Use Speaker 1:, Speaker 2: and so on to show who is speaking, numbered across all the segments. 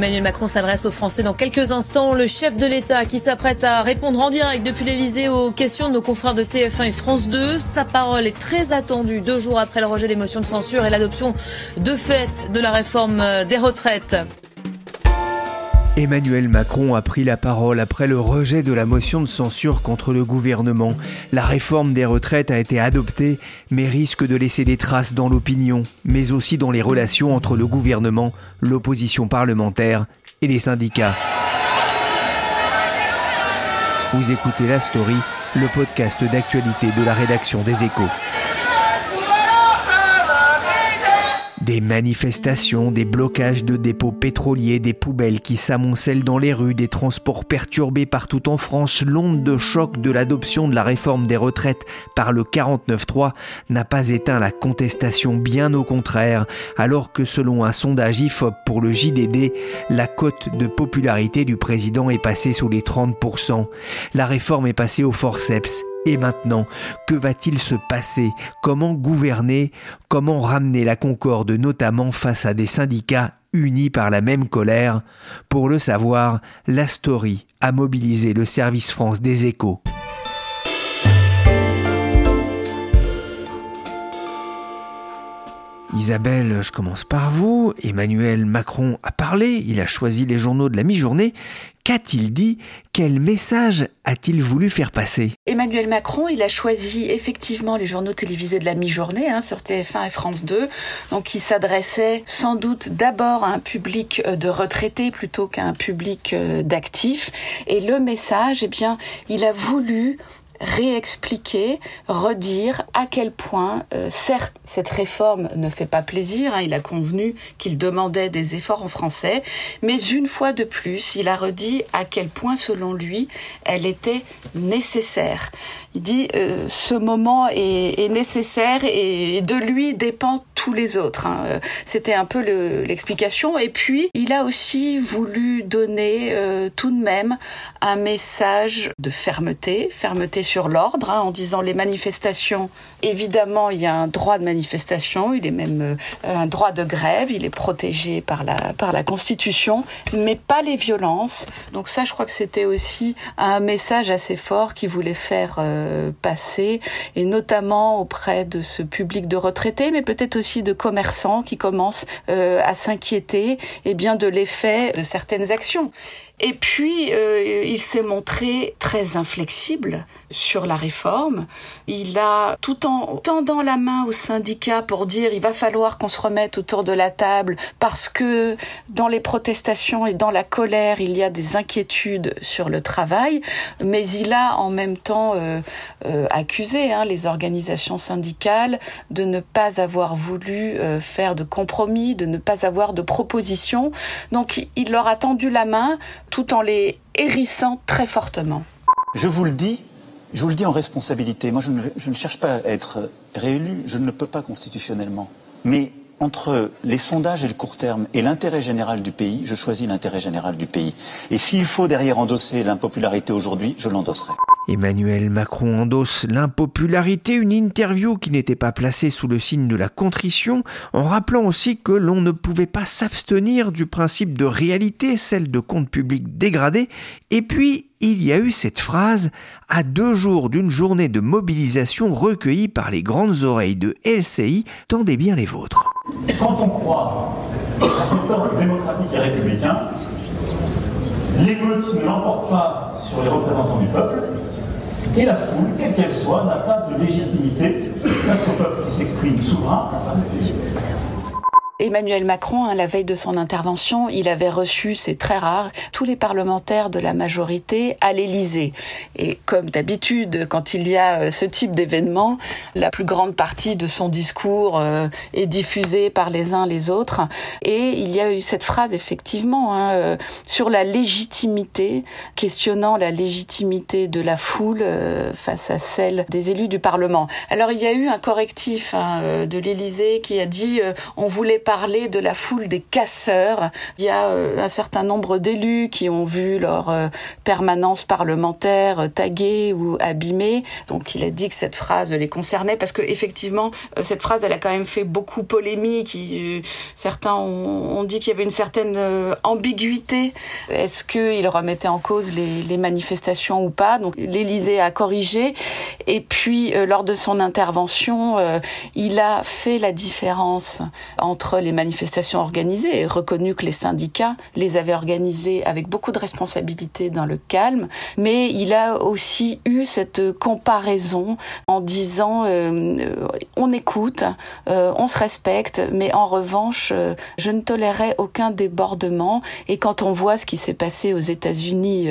Speaker 1: Emmanuel Macron s'adresse aux Français dans quelques instants. Le chef de l'État qui s'apprête à répondre en direct depuis l'Elysée aux questions de nos confrères de TF1 et France 2. Sa parole est très attendue deux jours après le rejet des motions de censure et l'adoption de fait de la réforme des retraites.
Speaker 2: Emmanuel Macron a pris la parole après le rejet de la motion de censure contre le gouvernement. La réforme des retraites a été adoptée, mais risque de laisser des traces dans l'opinion, mais aussi dans les relations entre le gouvernement, l'opposition parlementaire et les syndicats. Vous écoutez La Story, le podcast d'actualité de la rédaction des échos. Des manifestations, des blocages de dépôts pétroliers, des poubelles qui s'amoncellent dans les rues, des transports perturbés partout en France, l'onde de choc de l'adoption de la réforme des retraites par le 49-3 n'a pas éteint la contestation, bien au contraire, alors que selon un sondage IFOP pour le JDD, la cote de popularité du président est passée sous les 30%. La réforme est passée au forceps et maintenant, que va-t-il se passer? Comment gouverner? Comment ramener la concorde notamment face à des syndicats unis par la même colère? Pour le savoir, la story a mobilisé le service France des échos. Isabelle, je commence par vous. Emmanuel Macron a parlé, il a choisi les journaux de la mi-journée. Qu'a-t-il dit? Quel message a-t-il voulu faire passer?
Speaker 3: Emmanuel Macron, il a choisi effectivement les journaux télévisés de la mi-journée hein, sur TF1 et France 2. Donc il s'adressait sans doute d'abord à un public euh, de retraités plutôt qu'à un public euh, d'actifs. Et le message, eh bien, il a voulu réexpliquer, redire à quel point, euh, certes, cette réforme ne fait pas plaisir, hein, il a convenu qu'il demandait des efforts en français, mais une fois de plus, il a redit à quel point, selon lui, elle était nécessaire. Il dit euh, ce moment est, nécessaire et de lui dépend tous les autres. Hein. Euh, c'était un peu l'explication. et puis, il a aussi voulu donner tout de même un message de fermeté, fermeté sur l'ordre, hein, en disant les manifestations, évidemment, il y a un droit de manifestation, il est même euh, un droit de grève, il est protégé par la, par la Constitution, mais pas les violences. Donc ça, je crois que c'était aussi un message assez fort qu'il voulait faire euh, passer, et notamment auprès de ce public de retraités, mais peut-être aussi de commerçants qui commencent euh, à s'inquiéter, et eh bien de l'effet de certaines actions. Et puis, euh, il s'est montré très inflexible sur la réforme. Il a, tout en tendant la main aux syndicats pour dire il va falloir qu'on se remette autour de la table parce que dans les protestations et dans la colère, il y a des inquiétudes sur le travail, mais il a en même temps euh, euh, accusé hein, les organisations syndicales de ne pas avoir voulu euh, faire de compromis, de ne pas avoir de propositions. Donc, il leur a tendu la main tout en les hérissant très fortement.
Speaker 4: Je vous le dis, je vous le dis en responsabilité. Moi, je ne, je ne cherche pas à être réélu. Je ne le peux pas constitutionnellement. Mais entre les sondages et le court terme et l'intérêt général du pays, je choisis l'intérêt général du pays. Et s'il faut derrière endosser l'impopularité aujourd'hui, je l'endosserai.
Speaker 2: Emmanuel Macron endosse l'impopularité, une interview qui n'était pas placée sous le signe de la contrition, en rappelant aussi que l'on ne pouvait pas s'abstenir du principe de réalité, celle de compte public dégradé, et puis il y a eu cette phrase à deux jours d'une journée de mobilisation recueillie par les grandes oreilles de LCI, tendez bien les vôtres.
Speaker 5: Quand on croit à cet ordre démocratique et républicain, l'émeute ne l'emporte pas sur les représentants du peuple, et la foule, quelle qu'elle soit, n'a pas de légitimité face au peuple qui s'exprime souverain à travers ses
Speaker 3: Emmanuel Macron, hein, la veille de son intervention, il avait reçu, c'est très rare, tous les parlementaires de la majorité à l'Élysée. Et comme d'habitude, quand il y a euh, ce type d'événement, la plus grande partie de son discours euh, est diffusée par les uns les autres. Et il y a eu cette phrase, effectivement, hein, euh, sur la légitimité, questionnant la légitimité de la foule face à celle des élus du Parlement. Alors il y a eu un correctif hein, de l'Élysée qui a dit on voulait pas parler de la foule des casseurs. Il y a euh, un certain nombre d'élus qui ont vu leur euh, permanence parlementaire euh, taguée ou abîmée. Donc il a dit que cette phrase les concernait parce que effectivement cette phrase elle a quand même fait beaucoup polémique. certains ont, dit qu'il y avait une certaine ambiguïté. Est-ce qu'il remettait en cause les, les manifestations ou pas? Donc l'Élysée a corrigé et puis lors de son intervention il a fait la différence entre les manifestations organisées et reconnu que les syndicats les avaient organisées avec beaucoup de responsabilité dans le calme, mais il a aussi eu cette comparaison en disant euh, on écoute, euh, on se respecte, mais en revanche, euh, je ne tolérerai aucun débordement. Et quand on voit ce qui s'est passé aux États-Unis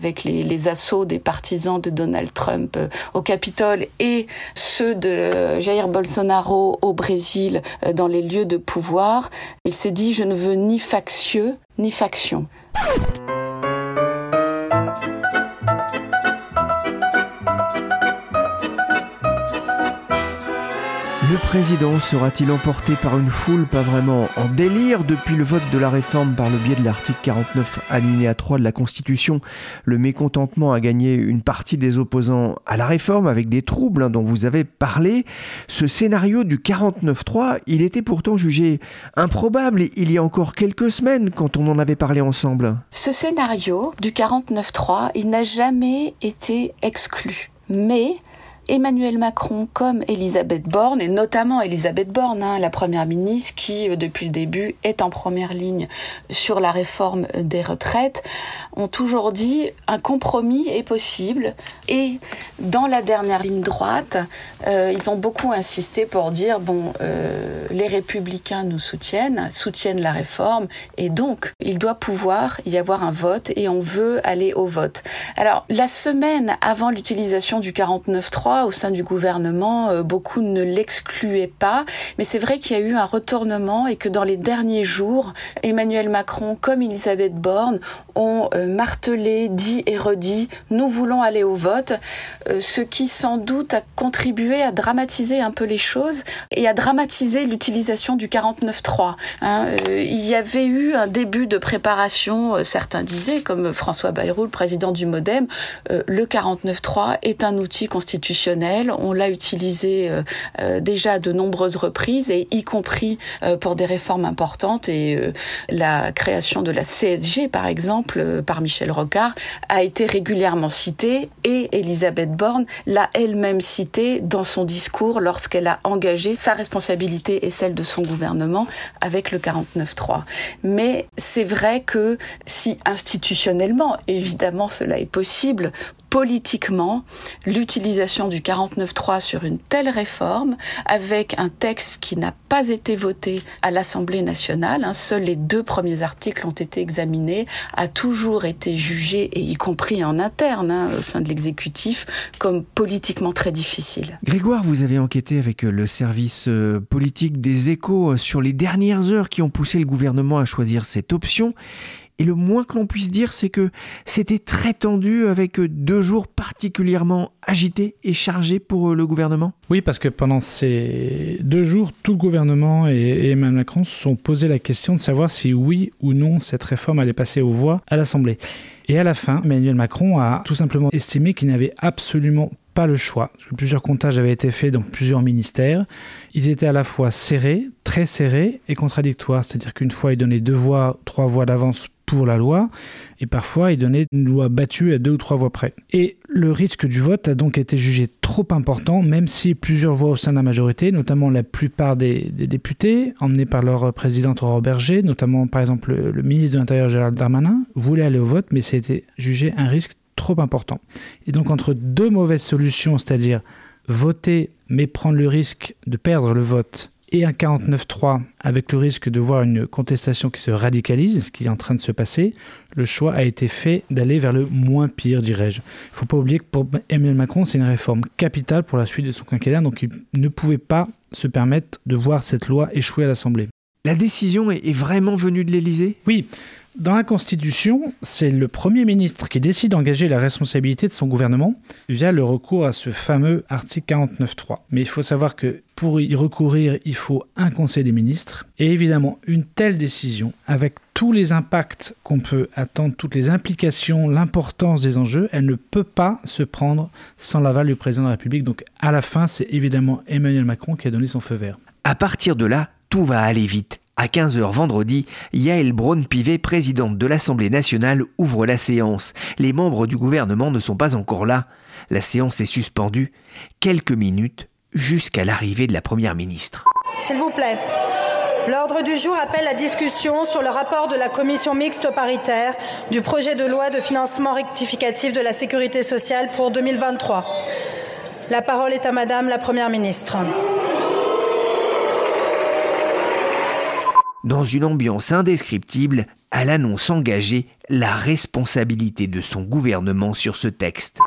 Speaker 3: avec les, les, assauts des partisans de Donald Trump au Capitole et ceux de Jair Bolsonaro au Brésil dans les lieux de pouvoir, il s'est dit je ne veux ni factieux ni faction.
Speaker 2: Le président sera-t-il emporté par une foule pas vraiment en délire depuis le vote de la réforme par le biais de l'article 49 alinéa 3 de la Constitution? Le mécontentement a gagné une partie des opposants à la réforme avec des troubles hein, dont vous avez parlé. Ce scénario du 49-3, il était pourtant jugé improbable il y a encore quelques semaines quand on en avait parlé ensemble.
Speaker 3: Ce scénario du 49-3, il n'a jamais été exclu. Mais Emmanuel Macron comme Elisabeth Borne, et notamment Elisabeth Borne, hein, la première ministre qui, euh, depuis le début, est en première ligne sur la réforme des retraites, ont toujours dit un compromis est possible. Et dans la dernière ligne droite, euh, ils ont beaucoup insisté pour dire bon, euh, les républicains nous soutiennent, soutiennent la réforme, et donc il doit pouvoir y avoir un vote, et on veut aller au vote. Alors la semaine avant l'utilisation du 49.3 au sein du gouvernement, euh, beaucoup ne l'excluaient pas, mais c'est vrai qu'il y a eu un retournement et que dans les derniers jours, Emmanuel Macron comme Elisabeth Borne ont euh, martelé, dit et redit, nous voulons aller au vote, euh, ce qui sans doute a contribué à dramatiser un peu les choses et à dramatiser l'utilisation du 49.3. Hein. il y avait eu un début de préparation, certains disaient, comme François Bayrou, le président du MoDem, le 49.3 est un outil constitutionnel on l'a utilisé euh, euh, déjà de nombreuses reprises et y compris euh, pour des réformes importantes et la création de la CSG par exemple par Michel Rocard a été régulièrement citée et Elisabeth Borne l'a elle-même citée dans son discours lorsqu'elle a engagé sa responsabilité et celle de son gouvernement avec le 49-3. Mais c'est vrai que si institutionnellement, évidemment cela est possible, politiquement l'utilisation du 49.3 sur une telle réforme avec un texte qui n'a pas été voté à l'Assemblée nationale, hein, seuls les deux premiers articles ont été examinés, a toujours été jugé, et y compris en interne hein, au sein de l'exécutif, comme politiquement très difficile.
Speaker 2: Grégoire, vous avez enquêté avec le service euh, politique des échos sur les dernières heures qui ont poussé le gouvernement à choisir cette option. Et le moins que l'on puisse dire, c'est que c'était très tendu avec deux jours particulièrement agités et chargés pour euh, le gouvernement.
Speaker 6: Oui, parce que pendant ces deux jours, tout le gouvernement et Emmanuel Macron se sont posé la question de savoir si oui ou non cette réforme allait passer aux voix à l'Assemblée. Et à la fin, Emmanuel Macron a tout simplement estimé qu'il n'avait absolument pas le choix. plusieurs comptages avaient été faits dans plusieurs ministères. Ils étaient à la fois serrés, très serrés et contradictoires. C'est-à-dire qu'une fois, il donnait deux voix, trois voix d'avance pour la loi, et parfois il donnait une loi battue à deux ou trois voix près. Et le risque du vote a donc été jugé trop important, même si plusieurs voix au sein de la majorité, notamment la plupart des, députés, emmenés par leur présidente Aurore Berger, notamment par exemple le, le ministre de l'Intérieur Gérald Darmanin, voulaient aller au vote, mais c'était jugé un risque trop important. Et donc entre deux mauvaises solutions, c'est-à-dire voter mais prendre le risque de perdre le vote et un 49-3 avec le risque de voir une contestation qui se radicalise, ce qui est en train de se passer, le choix a été fait d'aller vers le moins pire, dirais-je. Il ne faut pas oublier que pour Emmanuel Macron, c'est une réforme capitale pour la suite de son quinquennat, donc il ne pouvait pas se permettre de voir cette loi échouer à l'Assemblée.
Speaker 2: La décision est vraiment venue de l'Élysée?
Speaker 6: Oui. Dans la Constitution, c'est le Premier ministre qui décide d'engager la responsabilité de son gouvernement via le recours à ce fameux article 49.3. Mais il faut savoir que pour y recourir, il faut un Conseil des ministres. Et évidemment, une telle décision, avec tous les impacts qu'on peut attendre, toutes les implications, l'importance des enjeux, elle ne peut pas se prendre sans l'aval du président de la République. Donc à la fin, c'est évidemment Emmanuel Macron qui a donné son feu vert.
Speaker 2: À partir de là, tout va aller vite. À 15h vendredi, Yael Braun-Pivet, présidente de l'Assemblée nationale, ouvre la séance. Les membres du gouvernement ne sont pas encore là. La séance est suspendue quelques minutes jusqu'à l'arrivée de la Première ministre.
Speaker 7: S'il vous plaît. L'ordre du jour appelle la discussion sur le rapport de la commission mixte paritaire du projet de loi de financement rectificatif de la sécurité sociale pour 2023. La parole est à Madame la Première ministre.
Speaker 2: Dans une ambiance indescriptible, elle annonce engager la responsabilité de son gouvernement sur ce texte.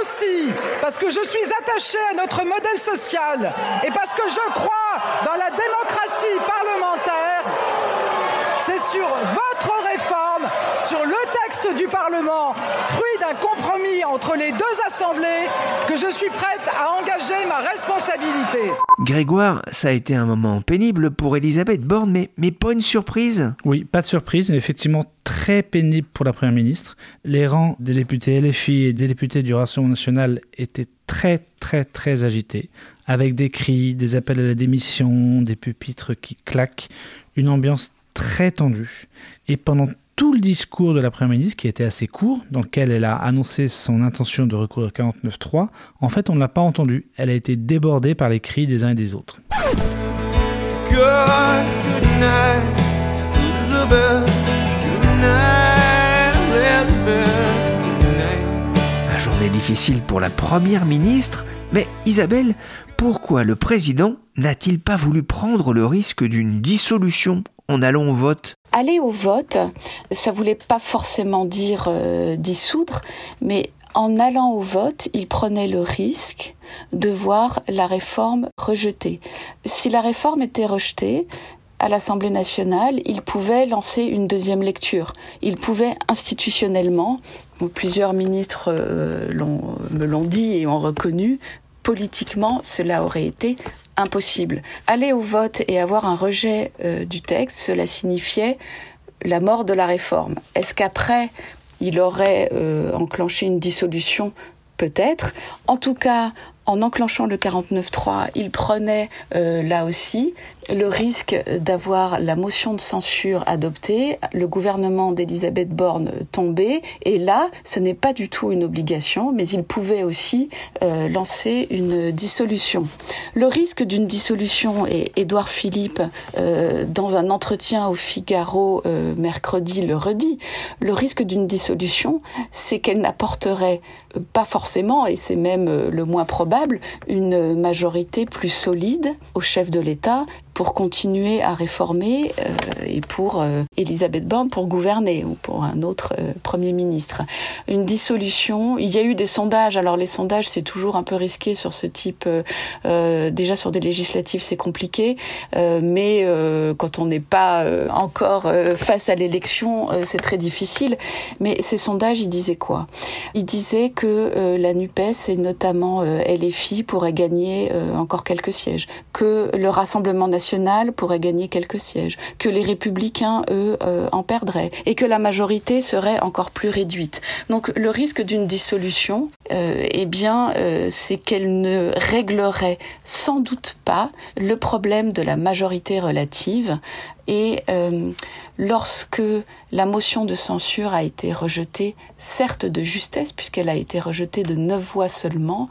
Speaker 8: Aussi, parce que je suis attachée à notre modèle social et parce que je crois dans la démocratie c'est sur votre réforme, sur le texte du Parlement, fruit d'un compromis entre les deux assemblées, que je suis prête à engager ma responsabilité.
Speaker 2: Grégoire, ça a été un moment pénible pour Elisabeth Borne, mais, mais pas une surprise
Speaker 6: Oui, pas de surprise, mais effectivement très pénible pour la Première ministre. Les rangs des députés LFI et des députés du Rassemblement national étaient très très très agités, avec des cris, des appels à la démission, des pupitres qui claquent, une ambiance très tendue. Et pendant tout le discours de la Première ministre, qui était assez court, dans lequel elle a annoncé son intention de recourir au 49.3, en fait, on ne l'a pas entendu. Elle a été débordée par les cris des uns et des autres.
Speaker 2: Un journée difficile pour la Première ministre, mais Isabelle, pourquoi le président n'a-t-il pas voulu prendre le risque d'une dissolution en allant au vote
Speaker 3: Aller au vote, ça voulait pas forcément dire euh, dissoudre, mais en allant au vote, il prenait le risque de voir la réforme rejetée. Si la réforme était rejetée, à l'Assemblée nationale, il pouvait lancer une deuxième lecture. Il pouvait institutionnellement, plusieurs ministres euh, me l'ont dit et ont reconnu, politiquement, cela aurait été impossible. Aller au vote et avoir un rejet euh, du texte, cela signifiait la mort de la réforme. Est-ce qu'après, il aurait euh, enclenché une dissolution? Peut-être. En tout cas, en enclenchant le 49.3, il prenait euh, là aussi le risque d'avoir la motion de censure adoptée, le gouvernement d'Elisabeth Borne tombé, et là, ce n'est pas du tout une obligation, mais il pouvait aussi euh, lancer une dissolution. Le risque d'une dissolution, et Édouard Philippe, euh, dans un entretien au Figaro mercredi, le redit, le risque d'une dissolution, c'est qu'elle n'apporterait pas forcément, et c'est même le moins probable, une majorité plus solide au chef de l'État pour continuer à réformer euh, et pour euh, Elisabeth Borne pour gouverner ou pour un autre euh, Premier ministre. Une dissolution, il y a eu des sondages, alors les sondages c'est toujours un peu risqué sur ce type, déjà sur des législatives c'est compliqué, mais quand on n'est pas encore face à l'élection c'est très difficile. Mais ces sondages ils disaient quoi? Ils disaient que la NUPES et notamment LFI pourraient gagner encore quelques sièges, que le Rassemblement national pourrait gagner quelques sièges, que les républicains, eux, euh, en perdraient, et que la majorité serait encore plus réduite. Donc le risque d'une dissolution, euh, eh bien, euh, c'est qu'elle ne réglerait sans doute pas le problème de la majorité relative et euh, lorsque la motion de censure a été rejetée, certes de justesse, puisqu'elle a été rejetée de neuf voix seulement,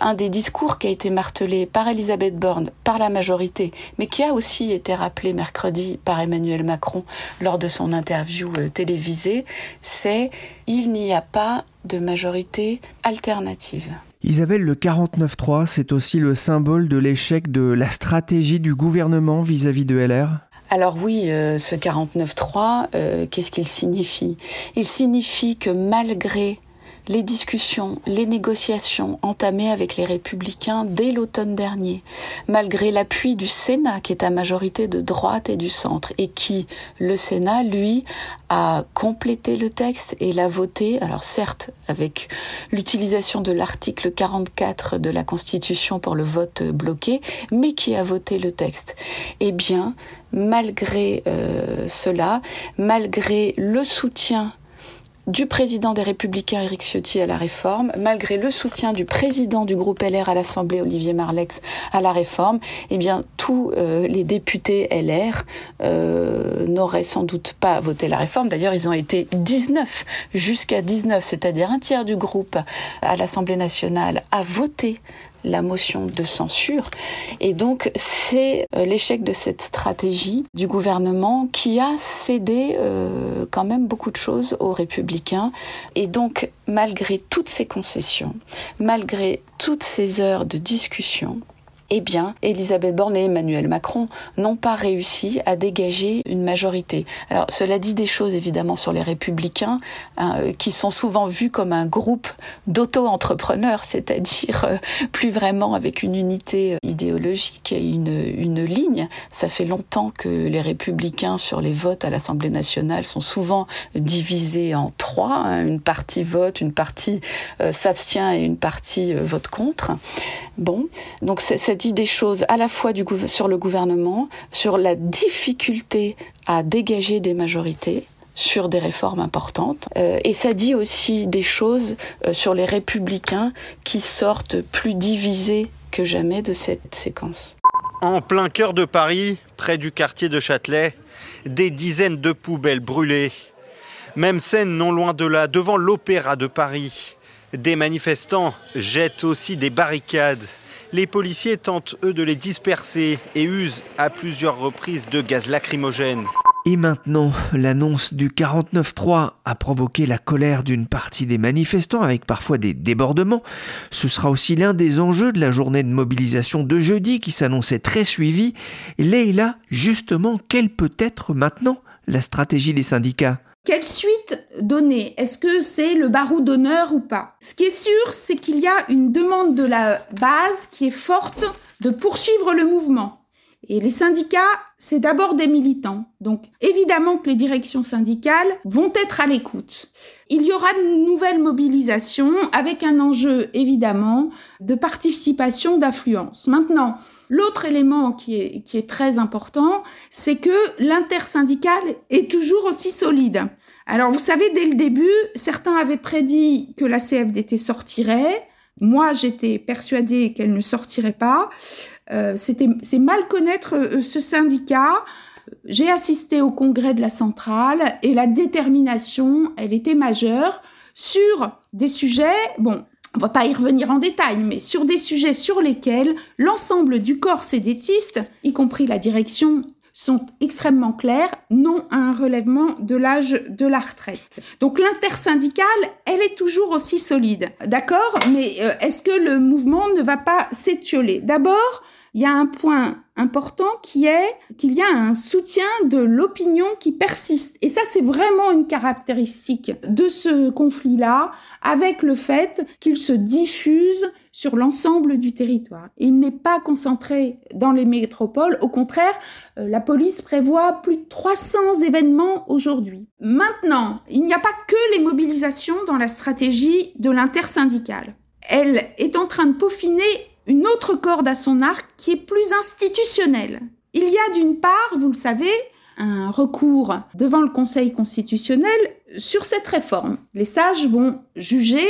Speaker 3: un des discours qui a été martelé par Elisabeth Borne, par la majorité, mais qui a aussi été rappelé mercredi par Emmanuel Macron lors de son interview euh, télévisée, c'est il n'y a pas de majorité alternative.
Speaker 2: Isabelle, le 49-3, c'est aussi le symbole de l'échec de la stratégie du gouvernement vis-à-vis de LR
Speaker 3: alors oui, euh, ce 49.3, euh, qu'est-ce qu'il signifie? Il signifie que malgré les discussions, les négociations entamées avec les républicains dès l'automne dernier, malgré l'appui du Sénat qui est à majorité de droite et du centre et qui, le Sénat, lui, a complété le texte et l'a voté, alors certes avec l'utilisation de l'article 44 de la Constitution pour le vote bloqué, mais qui a voté le texte. Eh bien, malgré euh, cela, malgré le soutien du président des Républicains Éric Ciotti à la réforme, malgré le soutien du président du groupe LR à l'Assemblée Olivier Marlex à la réforme, eh bien tous euh, les députés LR euh, n'auraient sans doute pas voté la réforme. D'ailleurs, ils ont été 19 jusqu'à 19, c'est-à-dire un tiers du groupe à l'Assemblée nationale a voté la motion de censure. Et donc, c'est euh, l'échec de cette stratégie du gouvernement qui a cédé euh, quand même beaucoup de choses aux républicains. Et donc, malgré toutes ces concessions, malgré toutes ces heures de discussion, eh bien, Elisabeth Borne et Emmanuel Macron n'ont pas réussi à dégager une majorité. Alors, cela dit des choses évidemment sur les républicains, hein, euh, qui sont souvent vus comme un groupe d'auto-entrepreneurs, c'est-à-dire euh, plus vraiment avec une unité euh, idéologique et une, une ligne. Ça fait longtemps que les républicains sur les votes à l'Assemblée nationale sont souvent divisés en trois. Hein, une partie vote, une partie s'abstient et une partie vote contre. Bon, donc c'est dit des choses à la fois sur le gouvernement, sur la difficulté à dégager des majorités sur des réformes importantes. Euh, et ça dit aussi des choses euh, sur les républicains qui sortent plus divisés que jamais de cette séquence.
Speaker 9: En plein cœur de Paris, près du quartier de Châtelet, des dizaines de poubelles brûlées. Même scène non loin de là, devant l'Opéra de Paris. Des manifestants jettent aussi des barricades les policiers tentent, eux, de les disperser et usent à plusieurs reprises de gaz lacrymogène.
Speaker 2: Et maintenant, l'annonce du 49-3 a provoqué la colère d'une partie des manifestants avec parfois des débordements. Ce sera aussi l'un des enjeux de la journée de mobilisation de jeudi qui s'annonçait très suivie. Leïla, justement, quelle peut être maintenant la stratégie des syndicats?
Speaker 10: Quelle suite donner? Est-ce que c'est le barreau d'honneur ou pas? Ce qui est sûr, c'est qu'il y a une demande de la base qui est forte de poursuivre le mouvement. Et les syndicats, c'est d'abord des militants. Donc évidemment que les directions syndicales vont être à l'écoute. Il y aura de nouvelles mobilisations avec un enjeu évidemment de participation, d'affluence. Maintenant, L'autre élément qui est, qui est très important, c'est que l'intersyndical est toujours aussi solide. Alors, vous savez, dès le début, certains avaient prédit que la CFDT sortirait. Moi, j'étais persuadée qu'elle ne sortirait pas. Euh, c'est mal connaître euh, ce syndicat. J'ai assisté au congrès de la centrale et la détermination, elle était majeure sur des sujets, bon, on va pas y revenir en détail, mais sur des sujets sur lesquels l'ensemble du corps sédétiste, y compris la direction, sont extrêmement clairs, non à un relèvement de l'âge de la retraite. Donc l'intersyndicale, elle est toujours aussi solide, d'accord? Mais euh, est-ce que le mouvement ne va pas s'étioler? D'abord, il y a un point important qui est qu'il y a un soutien de l'opinion qui persiste. Et ça, c'est vraiment une caractéristique de ce conflit-là, avec le fait qu'il se diffuse sur l'ensemble du territoire. Il n'est pas concentré dans les métropoles. Au contraire, euh, la police prévoit plus de 300 événements aujourd'hui. Maintenant, il n'y a pas que les mobilisations dans la stratégie de l'intersyndicale. Elle est en train de peaufiner une autre corde à son arc qui est plus institutionnelle. Il y a d'une part, vous le savez, un recours devant le Conseil constitutionnel sur cette réforme. Les sages vont juger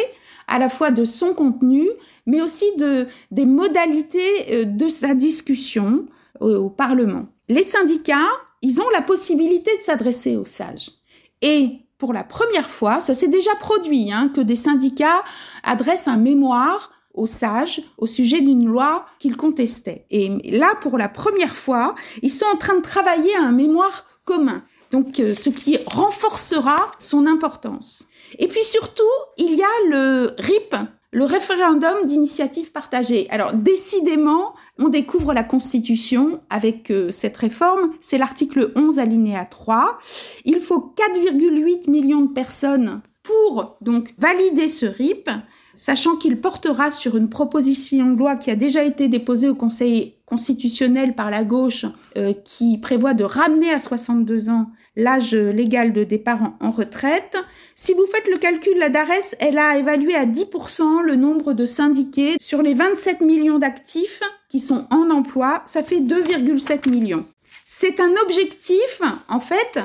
Speaker 10: à la fois de son contenu, mais aussi de, des modalités euh, de sa discussion au, Parlement. Les syndicats, ils ont la possibilité de s'adresser aux sages. Et pour la première fois, ça s'est déjà produit, hein, que des syndicats adressent un mémoire aux sages au sujet d'une loi qu'ils contestaient. Et là, pour la première fois, ils sont en train de travailler à un mémoire commun. Donc, euh, ce qui renforcera son importance. Et puis surtout, il y a le RIP, le référendum d'initiative partagée. Alors décidément, on découvre la Constitution avec euh, cette réforme. C'est l'article 11 alinéa 3. Il faut 4,8 millions de personnes pour donc valider ce RIP, sachant qu'il portera sur une proposition de loi qui a déjà été déposée au Conseil constitutionnel par la gauche euh, qui prévoit de ramener à 62 ans l'âge légal de départ en, retraite. Si vous faites le calcul, la DARES, elle a évalué à 10% le nombre de syndiqués sur les 27 millions d'actifs qui sont en emploi, ça fait 2,7 millions. C'est un objectif, en fait,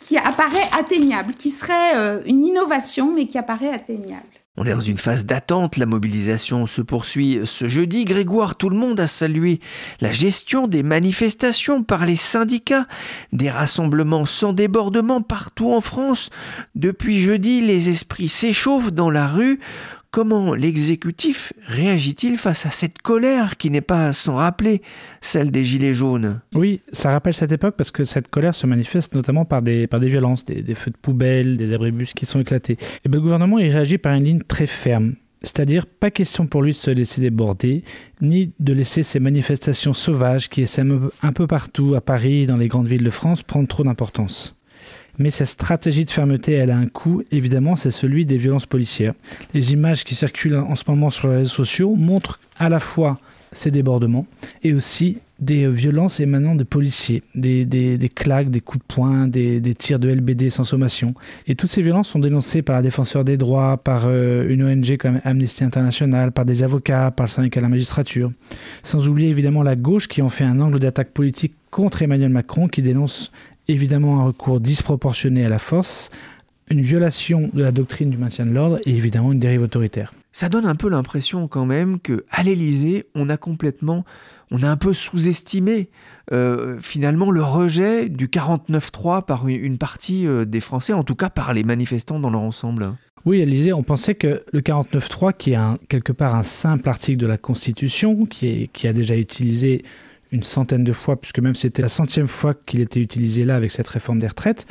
Speaker 10: qui apparaît atteignable, qui serait euh, une innovation, mais qui apparaît atteignable.
Speaker 2: On est dans une phase d'attente, la mobilisation se poursuit ce jeudi. Grégoire, tout le monde a salué la gestion des manifestations par les syndicats, des rassemblements sans débordement partout en France. Depuis jeudi, les esprits s'échauffent dans la rue. Comment l'exécutif réagit-il face à cette colère qui n'est pas sans rappeler celle des Gilets jaunes?
Speaker 6: Oui, ça rappelle cette époque parce que cette colère se manifeste notamment par des, par des violences, des, feux de poubelle, des abribus qui sont éclatés. Et bien, le gouvernement il réagit par une ligne très ferme. C'est-à-dire, pas question pour lui de se laisser déborder, ni de laisser ces manifestations sauvages qui essaiment un peu partout, à Paris, dans les grandes villes de France, prendre trop d'importance. Mais cette stratégie de fermeté, elle a un coût, évidemment, c'est celui des violences policières. Les images qui circulent en ce moment sur les réseaux sociaux montrent à la fois ces débordements et aussi des violences émanant de policiers, des, des, claques, des coups de poing, des, des, tirs de LBD sans sommation. Et toutes ces violences sont dénoncées par la défenseur des droits, par euh, une ONG comme Amnesty International, par des avocats, par le syndicat de la magistrature. Sans oublier évidemment la gauche qui en fait un angle d'attaque politique contre Emmanuel Macron qui dénonce évidemment un recours disproportionné à la force, une violation de la doctrine du maintien de l'ordre et évidemment une dérive autoritaire.
Speaker 2: Ça donne un peu l'impression quand même que à l'Élysée, on a complètement, on a un peu sous-estimé euh, finalement le rejet du 49-3 par une partie euh, des Français, en tout cas par les manifestants dans leur ensemble.
Speaker 6: Oui, Élysée, on pensait que le 49-3, qui est un, quelque part un simple article de la Constitution, qui, est, qui a déjà utilisé une centaine de fois, puisque même c'était la centième fois qu'il était utilisé là avec cette réforme des retraites,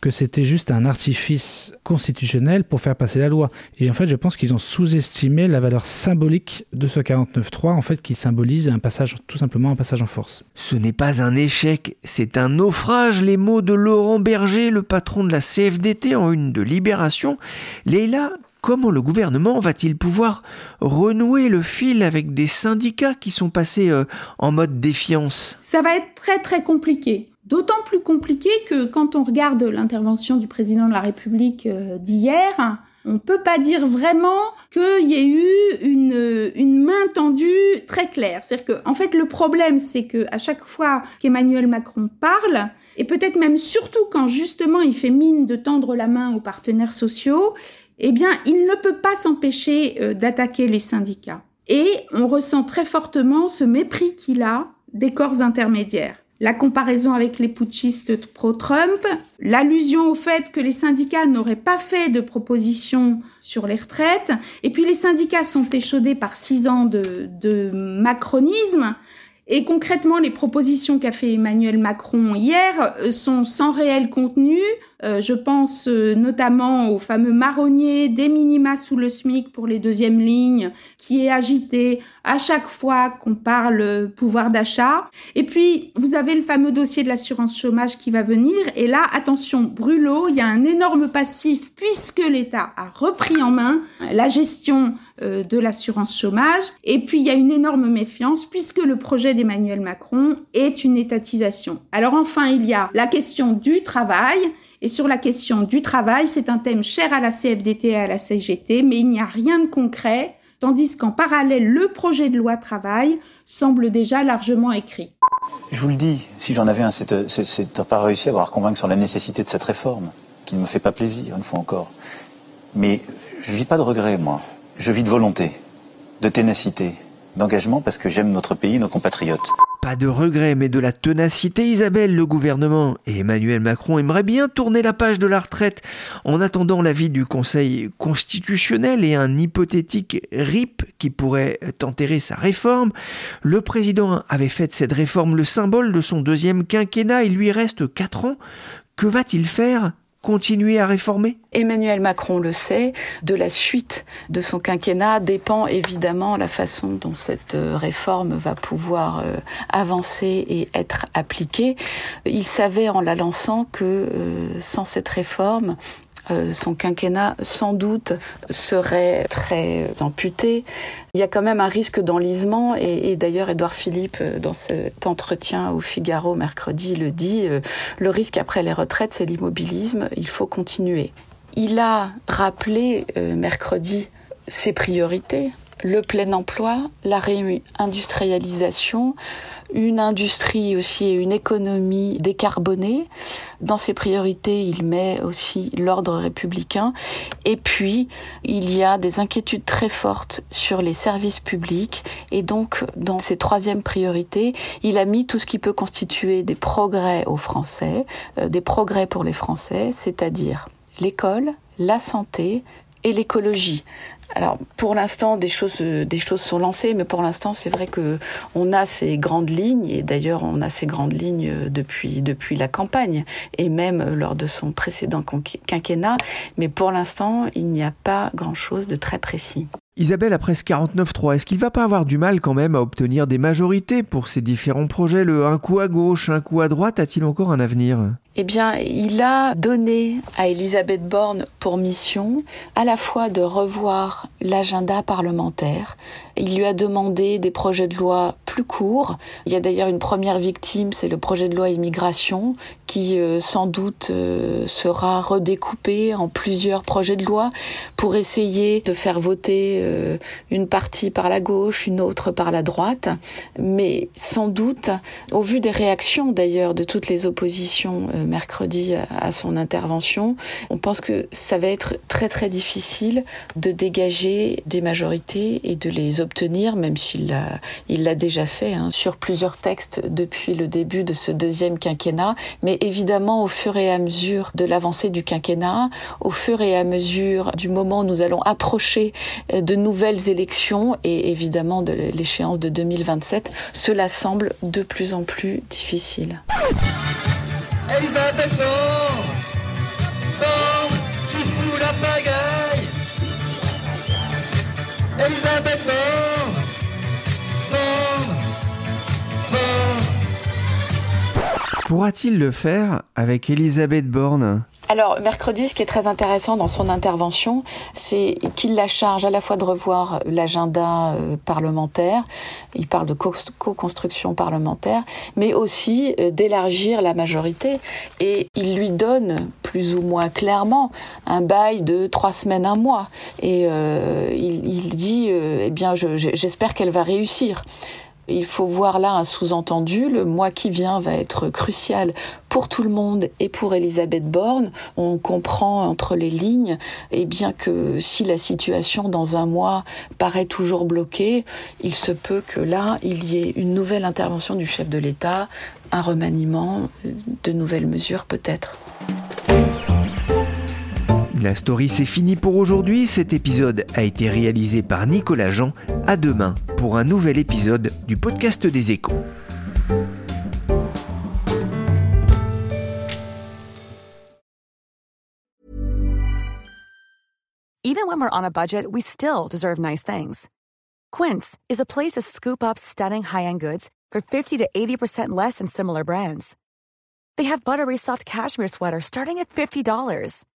Speaker 6: que c'était juste un artifice constitutionnel pour faire passer la loi. Et en fait, je pense qu'ils ont sous-estimé la valeur symbolique de ce 49.3, en fait, qui symbolise un passage, tout simplement un passage en force.
Speaker 2: Ce n'est pas un échec, c'est un naufrage, les mots de Laurent Berger, le patron de la CFDT en une de Libération. Léla, comment le gouvernement va-t-il pouvoir renouer le fil avec des syndicats qui sont passés euh, en mode défiance?
Speaker 10: Ça va être très très compliqué. D'autant plus compliqué que quand on regarde l'intervention du président de la République euh, d'hier, on ne peut pas dire vraiment qu'il y ait eu une, main tendue très claire. C'est-à-dire que, en fait, le problème, c'est que à chaque fois qu'Emmanuel Macron parle, et peut-être même surtout quand justement il fait mine de tendre la main aux partenaires sociaux, eh bien, il ne peut pas s'empêcher euh, d'attaquer les syndicats. Et on ressent très fortement ce mépris qu'il a des corps intermédiaires. La comparaison avec les putschistes pro-Trump, l'allusion au fait que les syndicats n'auraient pas fait de propositions sur les retraites, et puis les syndicats sont échaudés par six ans de, de macronisme, et concrètement, les propositions qu'a fait Emmanuel Macron hier euh, sont sans réel contenu. Euh, je pense euh, notamment au fameux marronnier des minima sous le SMIC pour les deuxièmes lignes, qui est agité à chaque fois qu'on parle pouvoir d'achat. Et puis, vous avez le fameux dossier de l'assurance chômage qui va venir. Et là, attention, brûlot, il y a un énorme passif puisque l'État a repris en main la gestion euh, de l'assurance chômage. Et puis, il y a une énorme méfiance puisque le projet d'Emmanuel Macron est une étatisation. Alors enfin, il y a la question du travail. Et sur la question du travail, c'est un thème cher à la CFDT et à la CGT, mais il n'y a rien de concret, tandis qu'en parallèle, le projet de loi travail semble déjà largement écrit.
Speaker 4: Je vous le dis, si j'en avais un, c'est de pas réussi à avoir convaincre sur la nécessité de cette réforme, qui ne me fait pas plaisir, une fois encore. Mais je vis pas de regrets, moi. Je vis de volonté, de ténacité, d'engagement parce que j'aime notre pays, nos compatriotes.
Speaker 2: Pas de regret, mais de la ténacité, Isabelle, le gouvernement et Emmanuel Macron aimeraient bien tourner la page de la retraite en attendant l'avis du Conseil constitutionnel et un hypothétique RIP qui pourrait enterrer sa réforme. Le président avait fait de cette réforme le symbole de son deuxième quinquennat, il lui reste quatre ans. Que va-t-il faire continuer à réformer?
Speaker 3: Emmanuel Macron le sait, de la suite de son quinquennat dépend évidemment la façon dont cette euh, réforme va pouvoir euh, avancer et être appliquée. Il savait en la lançant que euh, sans cette réforme, son quinquennat sans doute serait très amputé. Il y a quand même un risque d'enlisement et, et d'ailleurs Édouard Philippe euh, dans cet entretien au Figaro mercredi le dit, euh, le risque après les retraites c'est l'immobilisme, il faut continuer. Il a rappelé mercredi ses priorités, le plein emploi, la réindustrialisation, une industrie aussi et une économie décarbonée. Dans ses priorités, il met aussi l'ordre républicain. Et puis, il y a des inquiétudes très fortes sur les services publics. Et donc, dans ses troisièmes priorités, il a mis tout ce qui peut constituer des progrès aux Français, euh, des progrès pour les Français, c'est-à-dire l'école, la santé, et l'écologie. Alors pour l'instant des choses des choses sont lancées, mais pour l'instant c'est vrai que on a ces grandes lignes et d'ailleurs on a ces grandes lignes depuis depuis la campagne et même lors de son précédent quinquennat. Mais pour l'instant il n'y a pas grand chose de très précis.
Speaker 2: Isabelle, après ce 49-3, est-ce qu'il va pas avoir du mal quand même à obtenir des majorités pour ces différents projets? Le un coup à gauche, un coup à droite, a-t-il encore un avenir?
Speaker 3: Eh bien, il a donné à Elisabeth Borne pour mission à la fois de revoir l'agenda parlementaire. Il lui a demandé des projets de loi plus courts. Il y a d'ailleurs une première victime, c'est le projet de loi immigration, qui euh, sans doute euh, sera redécoupé en plusieurs projets de loi pour essayer de faire voter euh, une partie par la gauche, une autre par la droite. Mais sans doute, au vu des réactions d'ailleurs de toutes les oppositions mercredi à son intervention. On pense que ça va être très très difficile de dégager des majorités et de les obtenir, même s'il l'a il l'a déjà fait hein, sur plusieurs textes depuis le début de ce deuxième quinquennat. Mais évidemment, au fur et à mesure de l'avancée du quinquennat, au fur et à mesure du moment où nous allons approcher euh, de nouvelles élections et évidemment de l'échéance de 2027, cela semble de plus en plus difficile. Elisabeth Borne, Borne, tu fous la pagaille.
Speaker 2: Elisabeth Borne, Pourra-t-il le faire avec Elisabeth Borne?
Speaker 3: Alors, mercredi, ce qui est très intéressant dans son intervention, c'est qu'il la charge à la fois de revoir l'agenda euh, parlementaire, il parle de co-construction parlementaire, mais aussi euh, d'élargir la majorité. Et il lui donne plus ou moins clairement un bail de trois semaines, un mois. Et euh, il, il, dit, eh bien, j'espère qu'elle va réussir. Il faut voir là un sous-entendu. Le mois qui vient va être crucial pour tout le monde et pour Elisabeth Borne. On comprend entre les lignes, et bien que si la situation dans un mois paraît toujours bloquée, il se peut que là, il y ait une nouvelle intervention du chef de l'État, un remaniement, de nouvelles mesures peut-être.
Speaker 2: La story c'est fini pour aujourd'hui. Cet épisode a été réalisé par Nicolas Jean. À demain pour un nouvel épisode du podcast des échos.
Speaker 11: Even when we're on a budget, we still deserve nice things. Quince is a place to scoop up stunning high-end goods for 50 to 80% less than similar brands. They have buttery soft cashmere sweaters starting at $50